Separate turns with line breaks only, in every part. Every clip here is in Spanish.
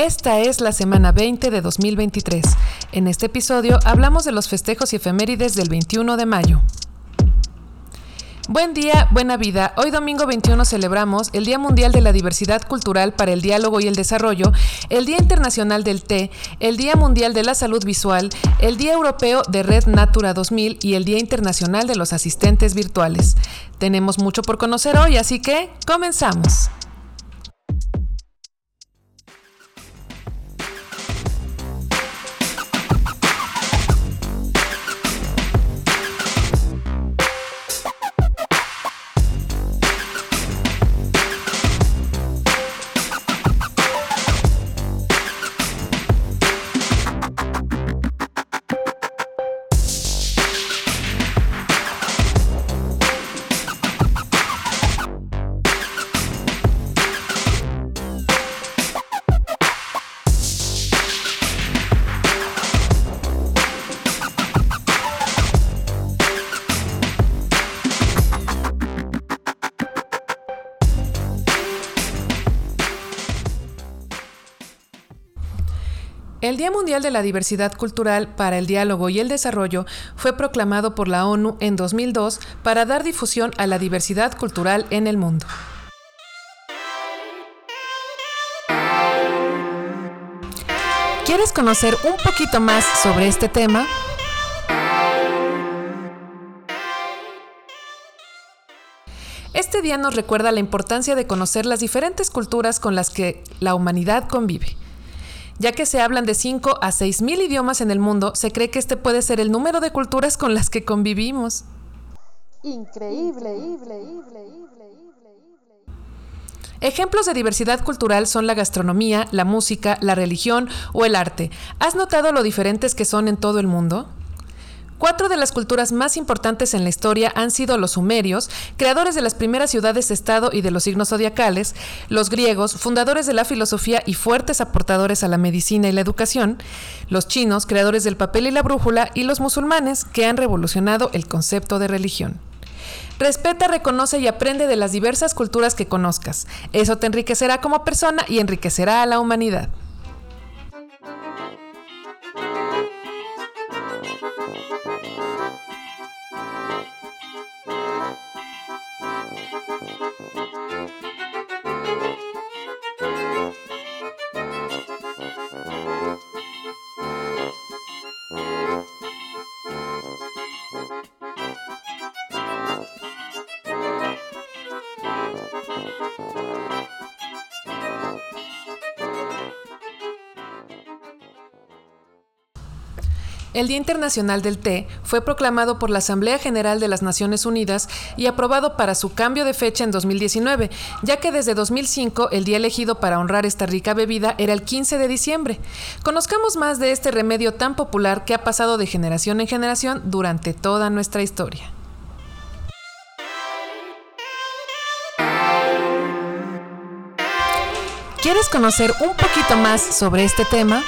Esta es la semana 20 de 2023. En este episodio hablamos de los festejos y efemérides del 21 de mayo. Buen día, buena vida. Hoy domingo 21 celebramos el Día Mundial de la Diversidad Cultural para el Diálogo y el Desarrollo, el Día Internacional del Té, el Día Mundial de la Salud Visual, el Día Europeo de Red Natura 2000 y el Día Internacional de los Asistentes Virtuales. Tenemos mucho por conocer hoy, así que comenzamos. El Día Mundial de la Diversidad Cultural para el Diálogo y el Desarrollo fue proclamado por la ONU en 2002 para dar difusión a la diversidad cultural en el mundo. ¿Quieres conocer un poquito más sobre este tema? Este día nos recuerda la importancia de conocer las diferentes culturas con las que la humanidad convive. Ya que se hablan de 5 a 6 mil idiomas en el mundo, se cree que este puede ser el número de culturas con las que convivimos. Increíble. Ejemplos de diversidad cultural son la gastronomía, la música, la religión o el arte. ¿Has notado lo diferentes que son en todo el mundo? Cuatro de las culturas más importantes en la historia han sido los sumerios, creadores de las primeras ciudades-estado y de los signos zodiacales, los griegos, fundadores de la filosofía y fuertes aportadores a la medicina y la educación, los chinos, creadores del papel y la brújula, y los musulmanes, que han revolucionado el concepto de religión. Respeta, reconoce y aprende de las diversas culturas que conozcas. Eso te enriquecerá como persona y enriquecerá a la humanidad. Thank you. El Día Internacional del Té fue proclamado por la Asamblea General de las Naciones Unidas y aprobado para su cambio de fecha en 2019, ya que desde 2005 el día elegido para honrar esta rica bebida era el 15 de diciembre. Conozcamos más de este remedio tan popular que ha pasado de generación en generación durante toda nuestra historia. ¿Quieres conocer un poquito más sobre este tema?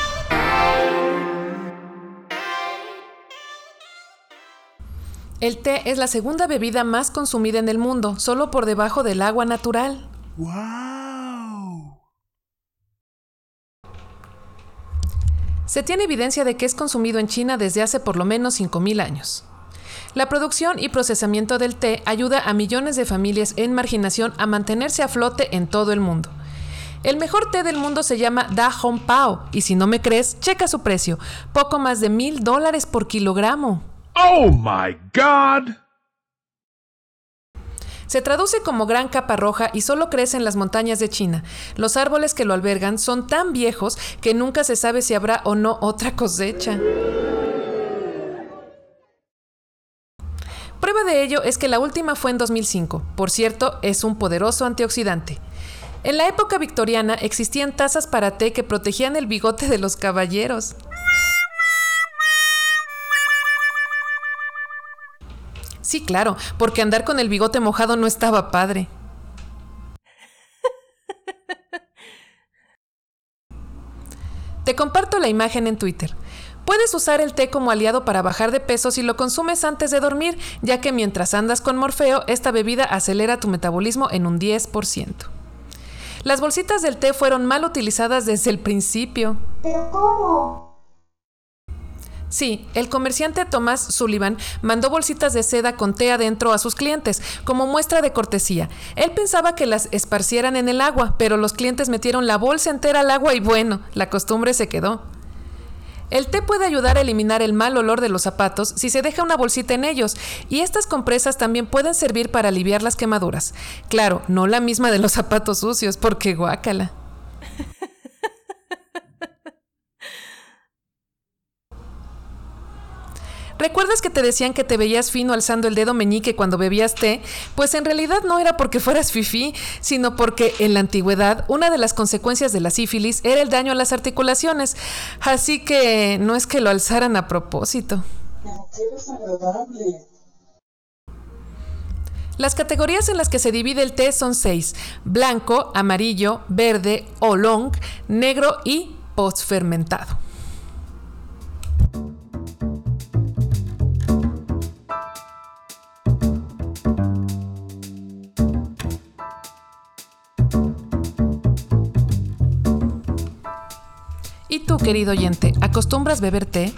El té es la segunda bebida más consumida en el mundo, solo por debajo del agua natural. ¡Wow! Se tiene evidencia de que es consumido en China desde hace por lo menos 5.000 años. La producción y procesamiento del té ayuda a millones de familias en marginación a mantenerse a flote en todo el mundo. El mejor té del mundo se llama Da Hong Pao y si no me crees, checa su precio, poco más de mil dólares por kilogramo. ¡Oh, my God! Se traduce como gran capa roja y solo crece en las montañas de China. Los árboles que lo albergan son tan viejos que nunca se sabe si habrá o no otra cosecha. Prueba de ello es que la última fue en 2005. Por cierto, es un poderoso antioxidante. En la época victoriana existían tazas para té que protegían el bigote de los caballeros. Sí, claro, porque andar con el bigote mojado no estaba padre. Te comparto la imagen en Twitter. Puedes usar el té como aliado para bajar de peso si lo consumes antes de dormir, ya que mientras andas con Morfeo, esta bebida acelera tu metabolismo en un 10%. Las bolsitas del té fueron mal utilizadas desde el principio.
¿Pero cómo?
Sí, el comerciante Tomás Sullivan mandó bolsitas de seda con té adentro a sus clientes, como muestra de cortesía. Él pensaba que las esparcieran en el agua, pero los clientes metieron la bolsa entera al agua y bueno, la costumbre se quedó. El té puede ayudar a eliminar el mal olor de los zapatos si se deja una bolsita en ellos, y estas compresas también pueden servir para aliviar las quemaduras. Claro, no la misma de los zapatos sucios, porque guácala. ¿Recuerdas que te decían que te veías fino alzando el dedo meñique cuando bebías té? Pues en realidad no era porque fueras fifí, sino porque en la antigüedad una de las consecuencias de la sífilis era el daño a las articulaciones. Así que no es que lo alzaran a propósito. Las categorías en las que se divide el té son seis: blanco, amarillo, verde, oolong, negro y postfermentado. ¿Y tú, querido oyente, acostumbras beber té?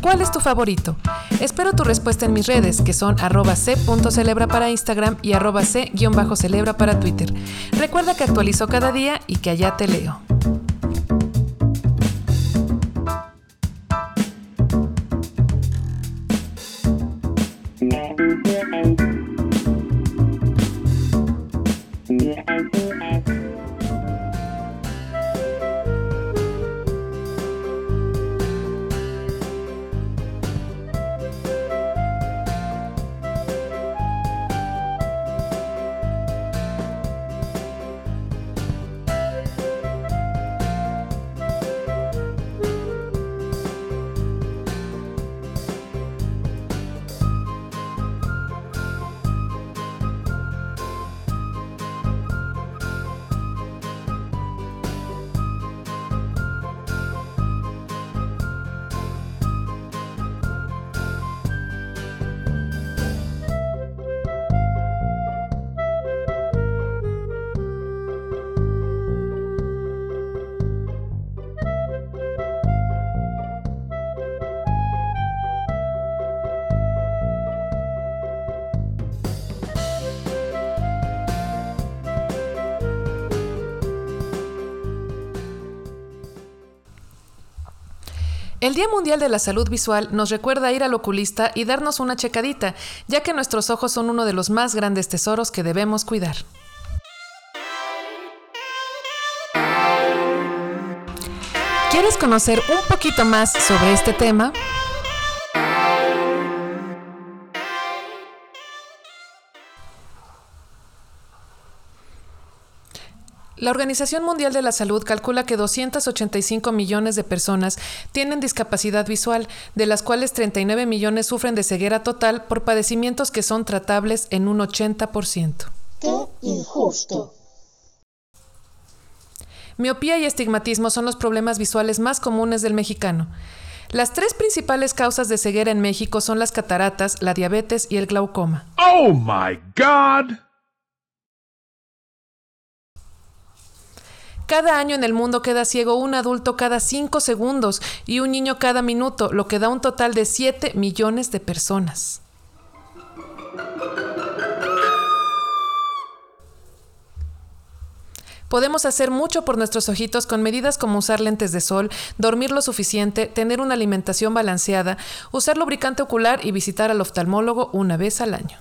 ¿Cuál es tu favorito? Espero tu respuesta en mis redes, que son arroba c.celebra para Instagram y arroba c-celebra para Twitter. Recuerda que actualizo cada día y que allá te leo. El Día Mundial de la Salud Visual nos recuerda ir al oculista y darnos una checadita, ya que nuestros ojos son uno de los más grandes tesoros que debemos cuidar. ¿Quieres conocer un poquito más sobre este tema? La Organización Mundial de la Salud calcula que 285 millones de personas tienen discapacidad visual, de las cuales 39 millones sufren de ceguera total por padecimientos que son tratables en un 80%.
Qué injusto.
Miopía y estigmatismo son los problemas visuales más comunes del mexicano. Las tres principales causas de ceguera en México son las cataratas, la diabetes y el glaucoma.
Oh my god!
Cada año en el mundo queda ciego un adulto cada 5 segundos y un niño cada minuto, lo que da un total de 7 millones de personas. Podemos hacer mucho por nuestros ojitos con medidas como usar lentes de sol, dormir lo suficiente, tener una alimentación balanceada, usar lubricante ocular y visitar al oftalmólogo una vez al año.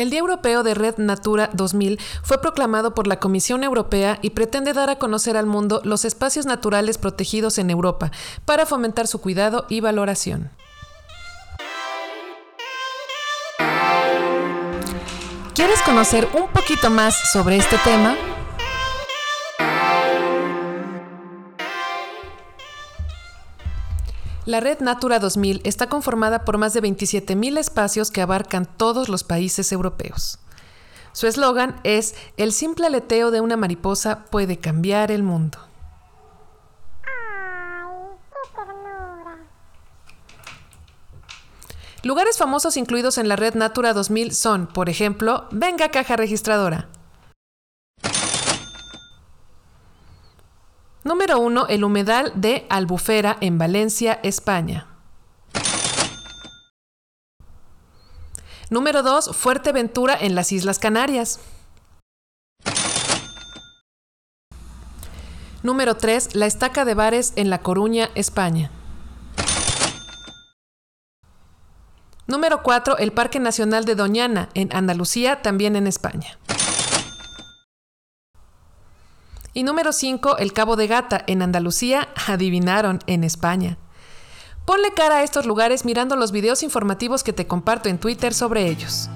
El Día Europeo de Red Natura 2000 fue proclamado por la Comisión Europea y pretende dar a conocer al mundo los espacios naturales protegidos en Europa para fomentar su cuidado y valoración. ¿Quieres conocer un poquito más sobre este tema? La red Natura 2000 está conformada por más de 27.000 espacios que abarcan todos los países europeos. Su eslogan es El simple aleteo de una mariposa puede cambiar el mundo. Lugares famosos incluidos en la red Natura 2000 son, por ejemplo, Venga Caja Registradora, Número 1. El humedal de Albufera en Valencia, España. Número 2. Fuerteventura en las Islas Canarias. Número 3. La Estaca de Bares en La Coruña, España. Número 4. El Parque Nacional de Doñana en Andalucía, también en España. Y número 5, el Cabo de Gata, en Andalucía, adivinaron, en España. Ponle cara a estos lugares mirando los videos informativos que te comparto en Twitter sobre ellos.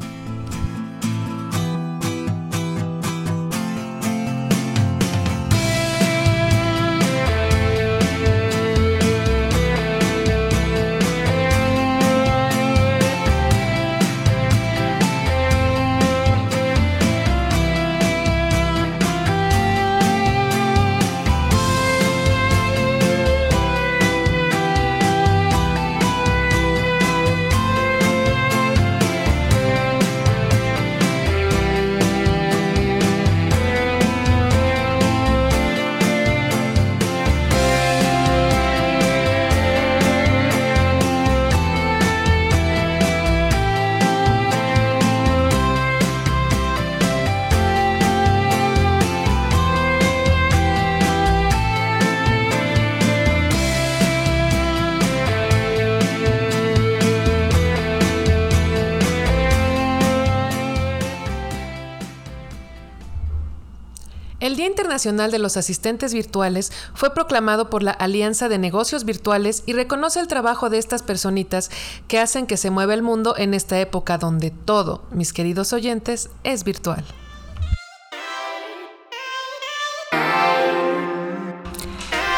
El Día Internacional de los Asistentes Virtuales fue proclamado por la Alianza de Negocios Virtuales y reconoce el trabajo de estas personitas que hacen que se mueva el mundo en esta época donde todo, mis queridos oyentes, es virtual.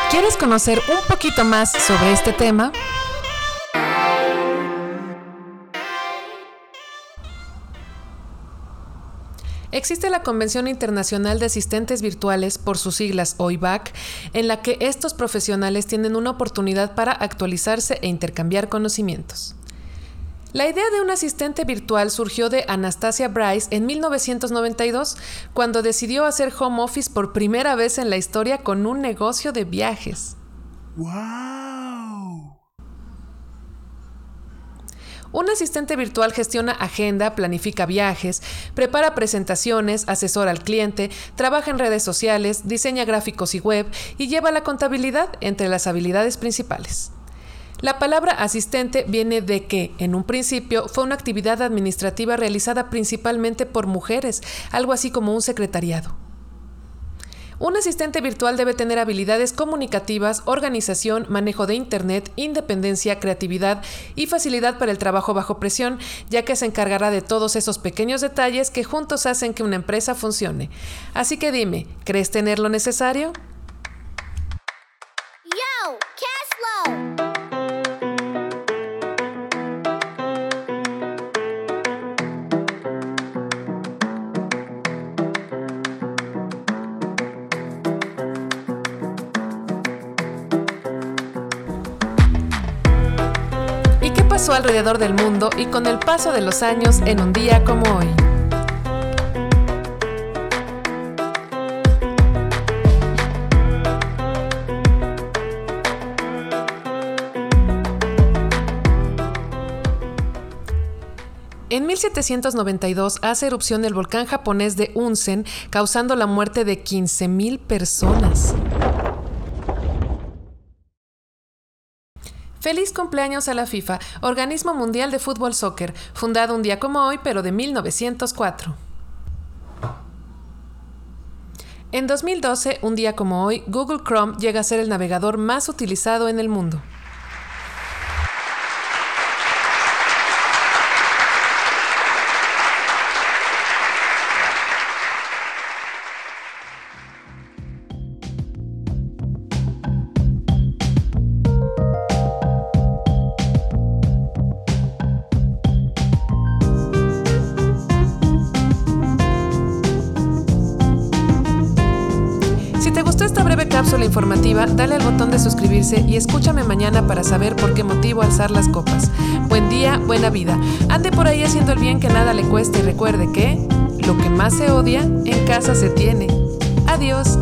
¿Quieres conocer un poquito más sobre este tema? Existe la Convención Internacional de Asistentes Virtuales, por sus siglas OIVAC, en la que estos profesionales tienen una oportunidad para actualizarse e intercambiar conocimientos. La idea de un asistente virtual surgió de Anastasia Bryce en 1992, cuando decidió hacer home office por primera vez en la historia con un negocio de viajes.
Wow.
Un asistente virtual gestiona agenda, planifica viajes, prepara presentaciones, asesora al cliente, trabaja en redes sociales, diseña gráficos y web y lleva la contabilidad entre las habilidades principales. La palabra asistente viene de que, en un principio, fue una actividad administrativa realizada principalmente por mujeres, algo así como un secretariado. Un asistente virtual debe tener habilidades comunicativas, organización, manejo de Internet, independencia, creatividad y facilidad para el trabajo bajo presión, ya que se encargará de todos esos pequeños detalles que juntos hacen que una empresa funcione. Así que dime, ¿crees tener lo necesario? Alrededor del mundo y con el paso de los años en un día como hoy? En 1792 hace erupción el volcán japonés de Unsen, causando la muerte de 15.000 personas. Feliz cumpleaños a la FIFA, Organismo Mundial de Fútbol Soccer, fundado un día como hoy, pero de 1904. En 2012, un día como hoy, Google Chrome llega a ser el navegador más utilizado en el mundo. Dale al botón de suscribirse y escúchame mañana para saber por qué motivo alzar las copas. Buen día, buena vida. Ande por ahí haciendo el bien que nada le cueste y recuerde que lo que más se odia, en casa se tiene. Adiós.